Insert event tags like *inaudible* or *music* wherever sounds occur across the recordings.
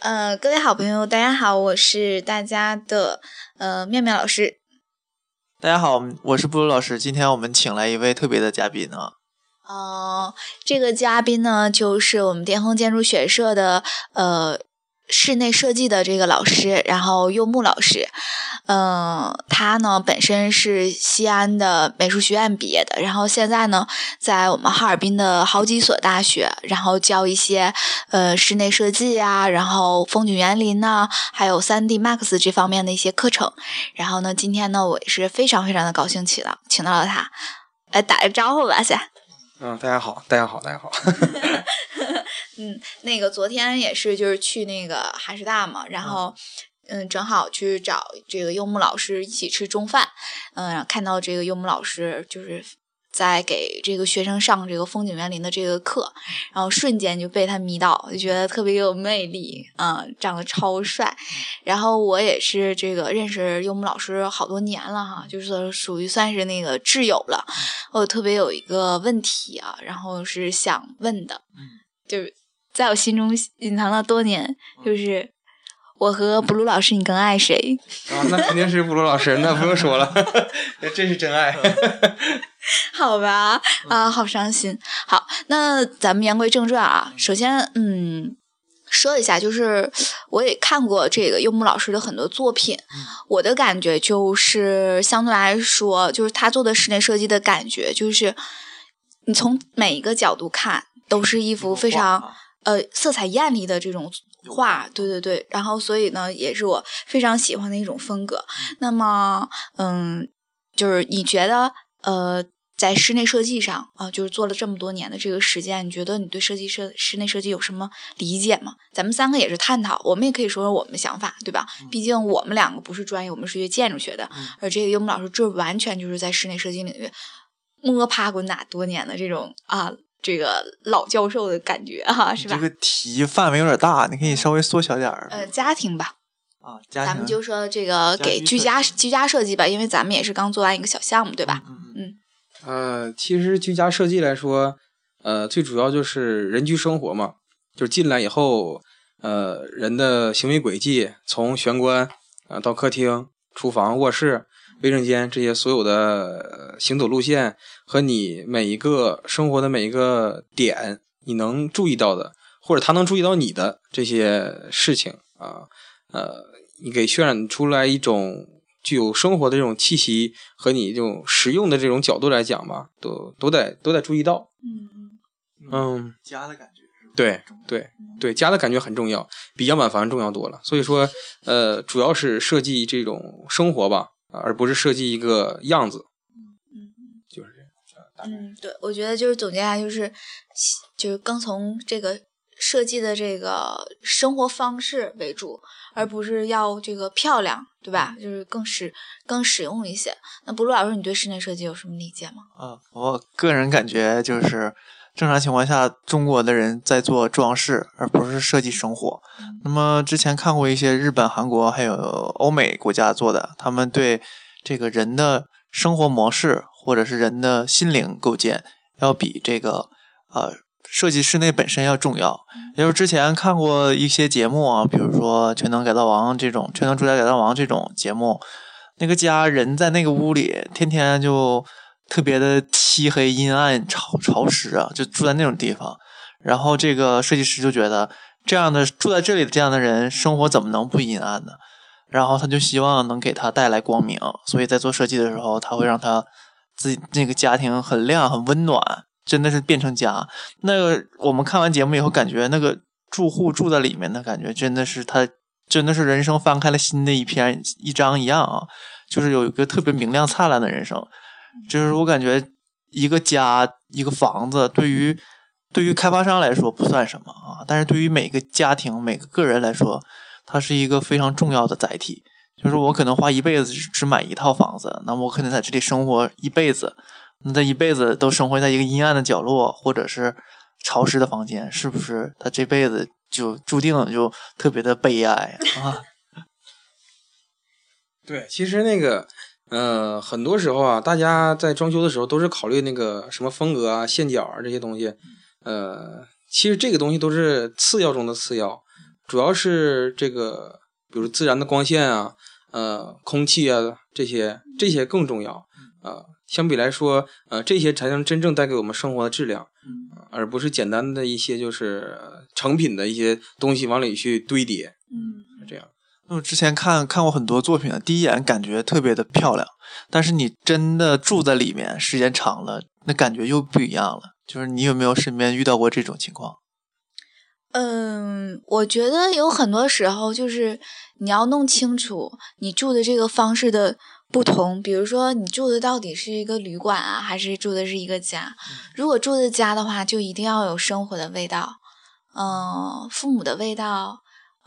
呃，各位好朋友，大家好，我是大家的呃妙妙老师。大家好，我是布鲁老师。今天我们请来一位特别的嘉宾啊。哦，这个嘉宾呢，就是我们巅峰建筑学社的呃室内设计的这个老师，然后柚木老师。嗯，他呢本身是西安的美术学院毕业的，然后现在呢在我们哈尔滨的好几所大学，然后教一些呃室内设计啊，然后风景园林呐，还有三 D Max 这方面的一些课程。然后呢，今天呢我也是非常非常的高兴，请到请到了他，来打个招呼吧，先。嗯，大家好，大家好，大家好。*laughs* 嗯，那个昨天也是就是去那个哈师大嘛，然后。嗯，正好去找这个柚木老师一起吃中饭，嗯，看到这个柚木老师就是在给这个学生上这个风景园林的这个课，然后瞬间就被他迷倒，就觉得特别有魅力，嗯，长得超帅。然后我也是这个认识柚木老师好多年了哈，就是属于算是那个挚友了。我特别有一个问题啊，然后是想问的，就是在我心中隐藏了多年，就是。我和布鲁老师，你更爱谁？啊，那肯定是布鲁老师，那不用说了，*laughs* 那真是真爱。好吧，啊，好伤心。好，那咱们言归正传啊。首先，嗯，说一下，就是我也看过这个柚木老师的很多作品，我的感觉就是相对来说，就是他做的室内设计的感觉，就是你从每一个角度看，都是一幅非常呃色彩艳丽的这种。画，对对对，然后所以呢，也是我非常喜欢的一种风格。那么，嗯，就是你觉得，呃，在室内设计上啊，就是做了这么多年的这个实践，你觉得你对设计设室内设计有什么理解吗？咱们三个也是探讨，我们也可以说说我们的想法，对吧？毕竟我们两个不是专业，我们是学建筑学的，而这个柚木老师这完全就是在室内设计领域摸爬滚打多年的这种啊。这个老教授的感觉哈，是吧？这个题范围有点大，你可以稍微缩小点儿。呃，家庭吧。啊，家庭。咱们就说这个给居家居家设计吧，因为咱们也是刚做完一个小项目，对吧？嗯。呃，其实居家设计来说，呃，最主要就是人居生活嘛，就是进来以后，呃，人的行为轨迹，从玄关啊到客厅、厨房、卧室。卫生间这些所有的行走路线和你每一个生活的每一个点，你能注意到的，或者他能注意到你的这些事情啊，呃，你给渲染出来一种具有生活的这种气息和你这种实用的这种角度来讲吧，都都得都得注意到。嗯嗯家的感觉对对对，家的感觉很重要，比样板房重要多了。所以说，呃，主要是设计这种生活吧。而不是设计一个样子，嗯嗯，就是这样。嗯，对，我觉得就是总结下就是，就是更从这个设计的这个生活方式为主，而不是要这个漂亮，对吧？就是更实更实用一些。那布鲁老师，你对室内设计有什么理解吗？啊，我个人感觉就是。正常情况下，中国的人在做装饰，而不是设计生活。那么之前看过一些日本、韩国还有欧美国家做的，他们对这个人的生活模式或者是人的心灵构建，要比这个呃设计室内本身要重要。也就是之前看过一些节目啊，比如说《全能改造王》这种《全能住宅改造王》这种节目，那个家人在那个屋里，天天就。特别的漆黑、阴暗、潮潮湿啊，就住在那种地方。然后这个设计师就觉得，这样的住在这里的这样的人生活怎么能不阴暗呢？然后他就希望能给他带来光明，所以在做设计的时候，他会让他自己那个家庭很亮、很温暖，真的是变成家。那个我们看完节目以后，感觉那个住户住在里面的感觉，真的是他真的是人生翻开了新的一篇一章一样啊，就是有一个特别明亮灿烂的人生。就是我感觉，一个家、一个房子，对于对于开发商来说不算什么啊，但是对于每个家庭、每个个人来说，它是一个非常重要的载体。就是我可能花一辈子只买一套房子，那我可能在这里生活一辈子，那这一辈子都生活在一个阴暗的角落或者是潮湿的房间，是不是？他这辈子就注定就特别的悲哀啊？*laughs* 对，其实那个。呃，很多时候啊，大家在装修的时候都是考虑那个什么风格啊、线角啊这些东西。呃，其实这个东西都是次要中的次要，主要是这个，比如自然的光线啊，呃，空气啊，这些这些更重要啊。相比来说，呃，这些才能真正带给我们生活的质量，而不是简单的一些就是成品的一些东西往里去堆叠。嗯，这样。那我之前看看过很多作品，第一眼感觉特别的漂亮，但是你真的住在里面时间长了，那感觉又不一样了。就是你有没有身边遇到过这种情况？嗯，我觉得有很多时候就是你要弄清楚你住的这个方式的不同，比如说你住的到底是一个旅馆啊，还是住的是一个家。如果住的家的话，就一定要有生活的味道，嗯，父母的味道，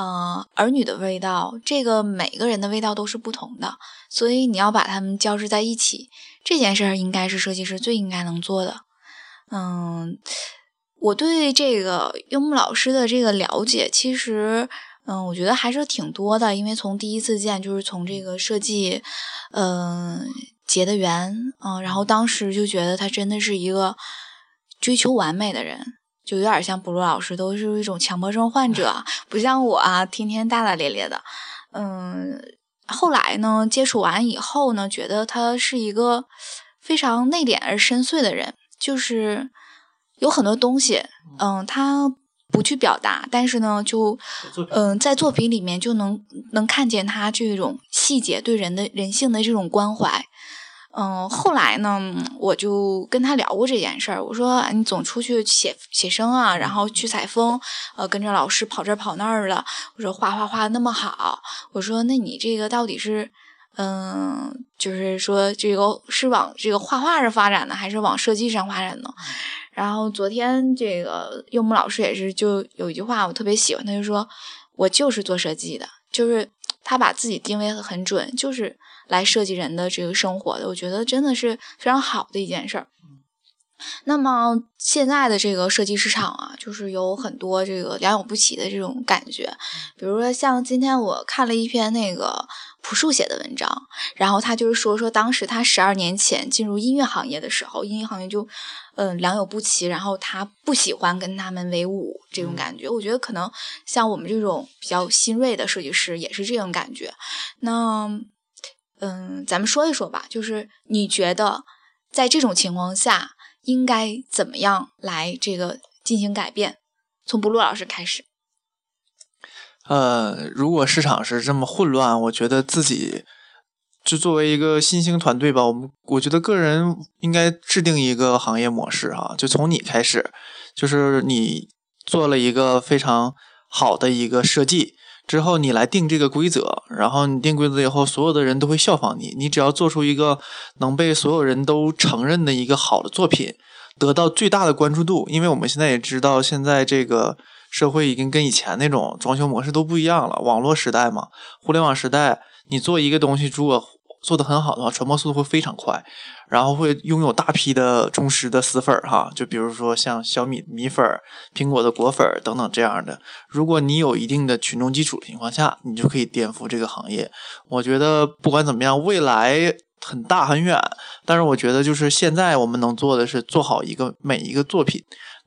嗯，儿女的味道，这个每个人的味道都是不同的，所以你要把它们交织在一起，这件事儿应该是设计师最应该能做的。嗯，我对这个柚木老师的这个了解，其实，嗯，我觉得还是挺多的。因为从第一次见，就是从这个设计，嗯，结的缘，嗯，然后当时就觉得他真的是一个追求完美的人，就有点像布鲁老师，都是一种强迫症患者，*laughs* 不像我啊，天天大大咧咧的。嗯，后来呢，接触完以后呢，觉得他是一个非常内敛而深邃的人。就是有很多东西，嗯，他不去表达，但是呢，就嗯，在作品里面就能能看见他这种细节对人的人性的这种关怀。嗯，后来呢，我就跟他聊过这件事儿，我说你总出去写写生啊，然后去采风，呃，跟着老师跑这跑那儿的。我说画画画的那么好，我说那你这个到底是？嗯，就是说这个是往这个画画上发展呢，还是往设计上发展呢？然后昨天这个柚木老师也是，就有一句话我特别喜欢，他就说我就是做设计的，就是他把自己定位很准，就是来设计人的这个生活的。我觉得真的是非常好的一件事儿。那么现在的这个设计市场啊，就是有很多这个良莠不齐的这种感觉，比如说像今天我看了一篇那个。朴树写的文章，然后他就是说说当时他十二年前进入音乐行业的时候，音乐行业就嗯良莠不齐，然后他不喜欢跟他们为伍这种感觉。我觉得可能像我们这种比较新锐的设计师也是这种感觉。那嗯，咱们说一说吧，就是你觉得在这种情况下应该怎么样来这个进行改变？从布鲁老师开始。呃，如果市场是这么混乱，我觉得自己就作为一个新兴团队吧，我们我觉得个人应该制定一个行业模式哈，就从你开始，就是你做了一个非常好的一个设计之后，你来定这个规则，然后你定规则以后，所有的人都会效仿你，你只要做出一个能被所有人都承认的一个好的作品，得到最大的关注度，因为我们现在也知道现在这个。社会已经跟以前那种装修模式都不一样了。网络时代嘛，互联网时代，你做一个东西，如果做的很好的话，传播速度会非常快，然后会拥有大批的忠实的死粉儿哈。就比如说像小米米粉、苹果的果粉等等这样的。如果你有一定的群众基础的情况下，你就可以颠覆这个行业。我觉得不管怎么样，未来很大很远，但是我觉得就是现在我们能做的是做好一个每一个作品。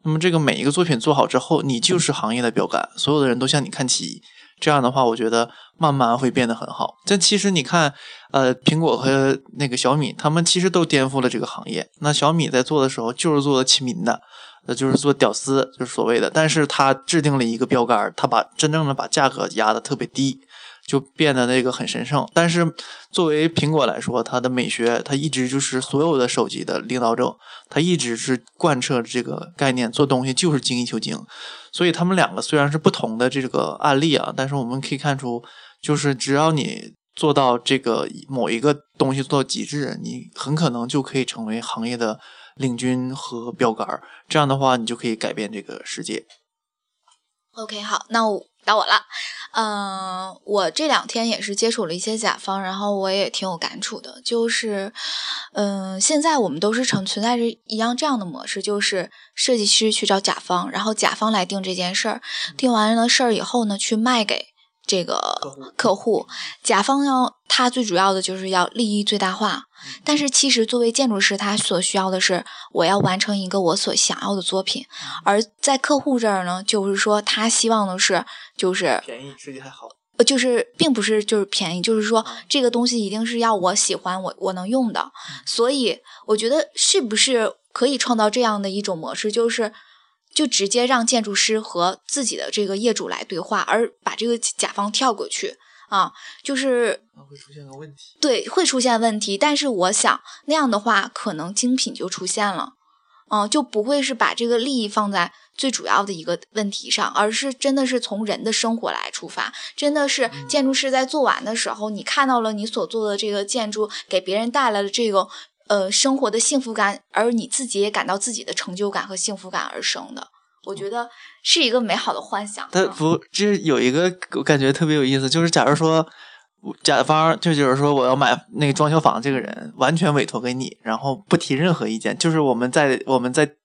那么这个每一个作品做好之后，你就是行业的标杆，所有的人都向你看齐。这样的话，我觉得慢慢会变得很好。但其实你看，呃，苹果和那个小米，他们其实都颠覆了这个行业。那小米在做的时候就是做的亲民的，呃就是做屌丝，就是所谓的。但是他制定了一个标杆，他把真正的把价格压的特别低。就变得那个很神圣，但是作为苹果来说，它的美学，它一直就是所有的手机的领导者，它一直是贯彻这个概念，做东西就是精益求精。所以他们两个虽然是不同的这个案例啊，但是我们可以看出，就是只要你做到这个某一个东西做到极致，你很可能就可以成为行业的领军和标杆儿。这样的话，你就可以改变这个世界。OK，好，那我。到我了，嗯，我这两天也是接触了一些甲方，然后我也挺有感触的，就是，嗯，现在我们都是成存在着一样这样的模式，就是设计师去找甲方，然后甲方来定这件事儿，定完了事儿以后呢，去卖给这个客户，甲方要他最主要的就是要利益最大化。但是其实作为建筑师，他所需要的是我要完成一个我所想要的作品，而在客户这儿呢，就是说他希望的是就是便宜设计还好，呃，就是并不是就是便宜，就是说这个东西一定是要我喜欢我我能用的。所以我觉得是不是可以创造这样的一种模式，就是就直接让建筑师和自己的这个业主来对话，而把这个甲方跳过去。啊，就是会出现个问题，对，会出现问题。但是我想那样的话，可能精品就出现了，嗯，就不会是把这个利益放在最主要的一个问题上，而是真的是从人的生活来出发，真的是建筑师在做完的时候，你看到了你所做的这个建筑给别人带来的这个呃生活的幸福感，而你自己也感到自己的成就感和幸福感而生的。我觉得是一个美好的幻想。他不，这有一个我感觉特别有意思，就是假如说甲方就就是说我要买那个装修房，这个人完全委托给你，然后不提任何意见，就是我们在我们在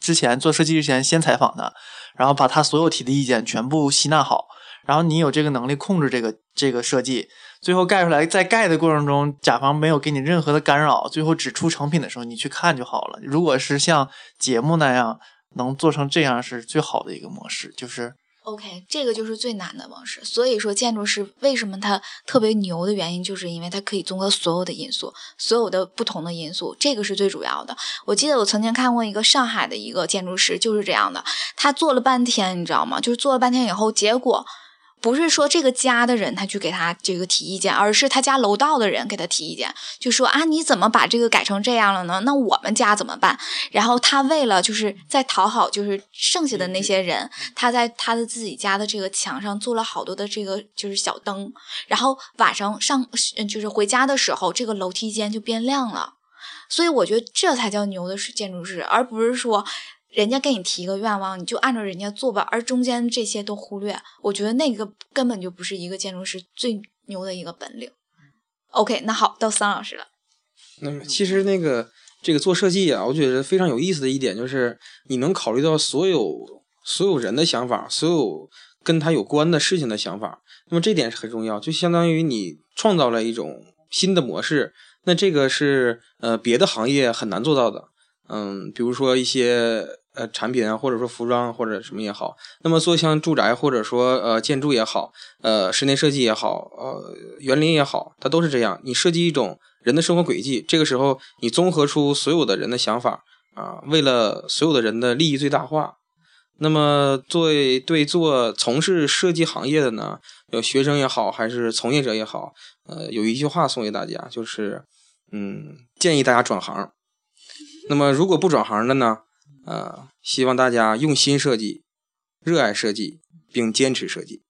之前做设计之前先采访他，然后把他所有提的意见全部吸纳好，然后你有这个能力控制这个这个设计，最后盖出来，在盖的过程中，甲方没有给你任何的干扰，最后只出成品的时候，你去看就好了。如果是像节目那样。能做成这样是最好的一个模式，就是 OK，这个就是最难的模式。所以说，建筑师为什么他特别牛的原因，就是因为他可以综合所有的因素，所有的不同的因素，这个是最主要的。我记得我曾经看过一个上海的一个建筑师，就是这样的，他做了半天，你知道吗？就是做了半天以后，结果。不是说这个家的人他去给他这个提意见，而是他家楼道的人给他提意见，就说啊你怎么把这个改成这样了呢？那我们家怎么办？然后他为了就是在讨好就是剩下的那些人，他在他的自己家的这个墙上做了好多的这个就是小灯，然后晚上上就是回家的时候，这个楼梯间就变亮了。所以我觉得这才叫牛的是建筑师，而不是说。人家给你提一个愿望，你就按照人家做吧，而中间这些都忽略，我觉得那个根本就不是一个建筑师最牛的一个本领。OK，那好，到桑老师了。那么其实那个这个做设计啊，我觉得非常有意思的一点就是，你能考虑到所有所有人的想法，所有跟他有关的事情的想法，那么这点是很重要，就相当于你创造了一种新的模式，那这个是呃别的行业很难做到的。嗯，比如说一些呃产品啊，或者说服装或者什么也好，那么做像住宅或者说呃建筑也好，呃室内设计也好，呃园林也好，它都是这样。你设计一种人的生活轨迹，这个时候你综合出所有的人的想法啊，为了所有的人的利益最大化。那么作为对做从事设计行业的呢，有学生也好，还是从业者也好，呃有一句话送给大家，就是嗯建议大家转行。那么，如果不转行的呢？呃，希望大家用心设计，热爱设计，并坚持设计。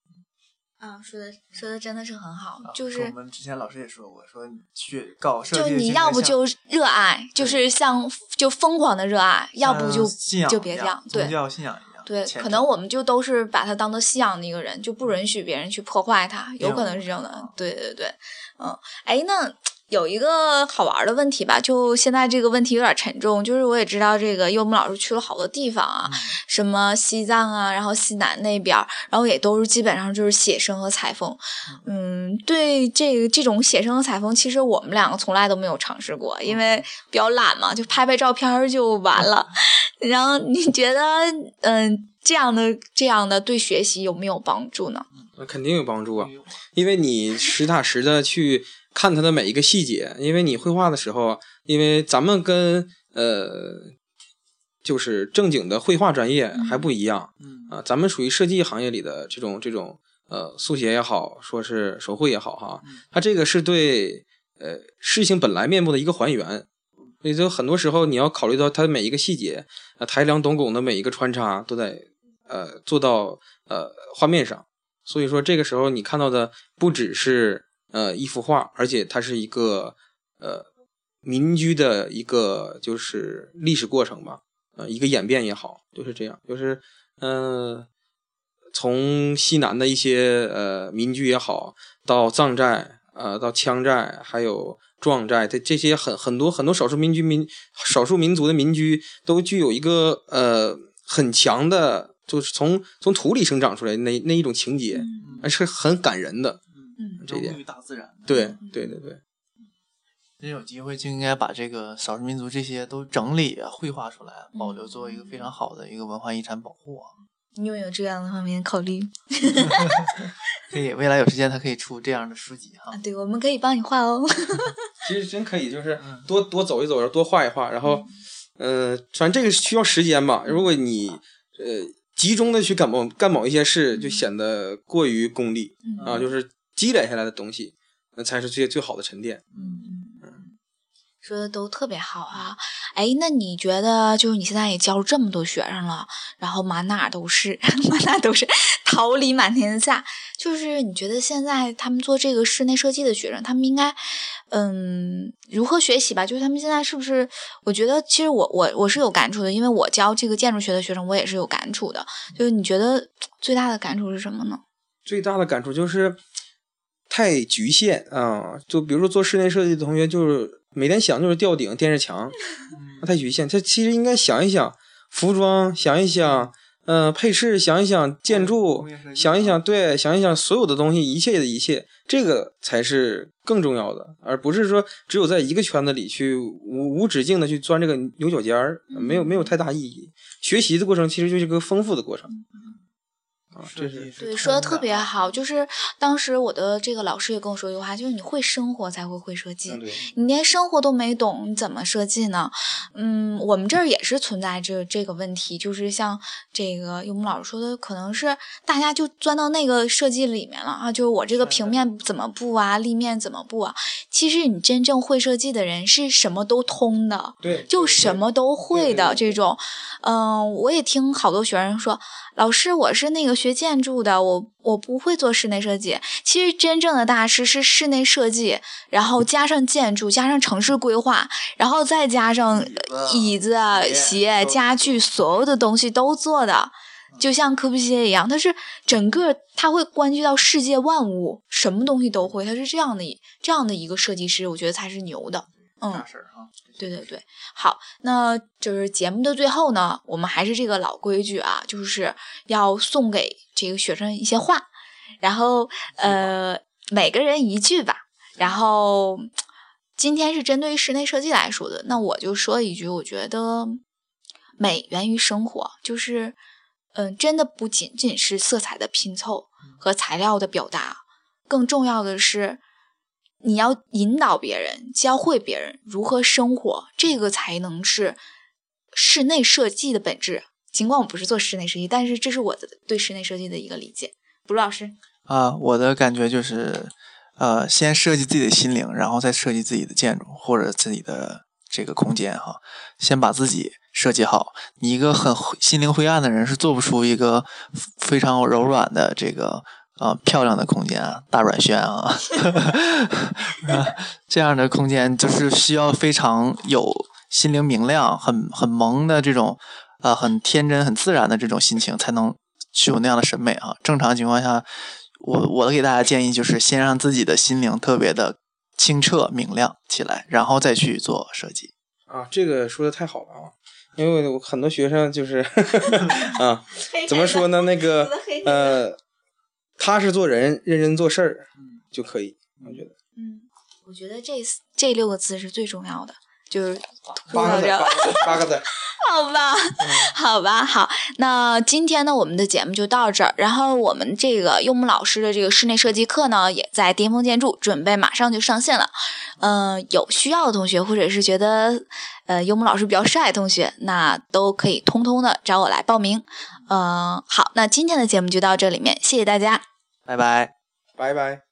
啊，说的说的真的是很好，就是我们之前老师也说过，说去搞设计，就你要不就热爱，就是像就疯狂的热爱，要不就就别这样，对，宗教信仰一样，对，可能我们就都是把它当做信仰的一个人，就不允许别人去破坏它，有可能是这样的，对对对，嗯，哎，那。有一个好玩的问题吧，就现在这个问题有点沉重，就是我也知道这个柚木老师去了好多地方啊，什么西藏啊，然后西南那边，然后也都是基本上就是写生和采风。嗯，对这个这种写生和采风，其实我们两个从来都没有尝试过，因为比较懒嘛，就拍拍照片就完了。*laughs* 然后你觉得，嗯，这样的这样的对学习有没有帮助呢？那肯定有帮助啊，因为你实打实的去。看它的每一个细节，因为你绘画的时候，因为咱们跟呃，就是正经的绘画专业还不一样，啊，咱们属于设计行业里的这种这种呃速写也好，说是手绘也好哈，它这个是对呃事情本来面目的一个还原，所以就很多时候你要考虑到它的每一个细节，呃，抬梁斗拱的每一个穿插都在呃做到呃画面上，所以说这个时候你看到的不只是。呃，一幅画，而且它是一个呃民居的一个就是历史过程吧，呃，一个演变也好，就是这样，就是嗯，从西南的一些呃民居也好，到藏寨，呃，到羌寨，还有壮寨，这这些很很多很多少数民居民少数民族的民居，都具有一个呃很强的，就是从从土里生长出来那那一种情节。而是很感人的。嗯这入于大自然。对对对对，真有机会就应该把这个少数民族这些都整理啊、绘画出来，保留作为一个非常好的一个文化遗产保护啊。你有没有这样的方面考虑 *laughs* 可以，未来有时间他可以出这样的书籍哈啊？。对，我们可以帮你画哦。*laughs* 其实真可以，就是嗯多多走一走，然后多画一画，然后，呃，反正这个需要时间吧。如果你呃集中的去干某干某一些事，就显得过于功利嗯啊，就是积累下来的东西，那才是最最好的沉淀。嗯说的都特别好啊！哎，那你觉得就是你现在也教了这么多学生了，然后满哪都是，*laughs* 满哪都是桃李满天下，就是你觉得现在他们做这个室内设计的学生，他们应该嗯如何学习吧？就是他们现在是不是？我觉得其实我我我是有感触的，因为我教这个建筑学的学生，我也是有感触的。就是你觉得最大的感触是什么呢？最大的感触就是太局限啊！就比如说做室内设计的同学，就是每天想就是吊顶、电视墙，太局限。他其实应该想一想服装，想一想，嗯、配饰，想一想建筑想一想，对，想一想所有的东西，一切的一切，这个才是更重要的，而不是说只有在一个圈子里去无无止境的去钻这个牛角尖儿，没有没有太大意义。学习的过程其实就是一个丰富的过程。啊，这是对，说的特别好。就是当时我的这个老师也跟我说一句话，就是你会生活才会会设计。嗯。你连生活都没懂，你怎么设计呢？嗯，我们这儿也是存在这这个问题，就是像这个幽木老师说的，可能是大家就钻到那个设计里面了啊，就是我这个平面怎么布啊，立面怎么布啊。其实你真正会设计的人是什么都通的，对，就什么都会的对对对这种。嗯，我也听好多学生说，老师，我是那个学建筑的，我我不会做室内设计。其实真正的大师是室内设计，然后加上建筑，加上城市规划，然后再加上呃椅子、啊鞋、家具，所有的东西都做的。就像科布西耶一样，他是整个他会关注到世界万物，什么东西都会，他是这样的一这样的一个设计师，我觉得才是牛的。嗯，大事啊。对对对，好，那就是节目的最后呢，我们还是这个老规矩啊，就是要送给这个学生一些话，然后呃，每个人一句吧。然后今天是针对于室内设计来说的，那我就说一句，我觉得美源于生活，就是嗯、真的不仅仅是色彩的拼凑和材料的表达，更重要的是。你要引导别人，教会别人如何生活，这个才能是室内设计的本质。尽管我不是做室内设计，但是这是我的对室内设计的一个理解。布鲁老师，啊，我的感觉就是，呃，先设计自己的心灵，然后再设计自己的建筑或者自己的这个空间哈。先把自己设计好。你一个很心灵灰暗的人是做不出一个非常柔软的这个啊、漂亮的空间啊，大软轩啊，*laughs* 啊这样的空间就是需要非常有心灵明亮、很很萌的这种啊、很天真、很自然的这种心情，才能具有那样的审美啊。正常情况下，我我给大家建议就是先让自己的心灵特别的清澈明亮起来，然后再去做设计。啊，这个说的太好了啊！因为我很多学生就是 *laughs* 啊，怎么说呢？那个呃，*laughs* 踏实做人，认真做事儿就可以，我觉得。嗯，我觉得这这六个字是最重要的，就是八个字，这八个字，八个字。*laughs* 好吧，好吧，好。那今天呢，我们的节目就到这儿。然后我们这个柚木老师的这个室内设计课呢，也在巅峰建筑准备马上就上线了。嗯、有需要的同学，或者是觉得呃柚木老师比较帅的同学，那都可以通通的找我来报名。嗯、好，那今天的节目就到这里面，谢谢大家。拜拜。拜拜。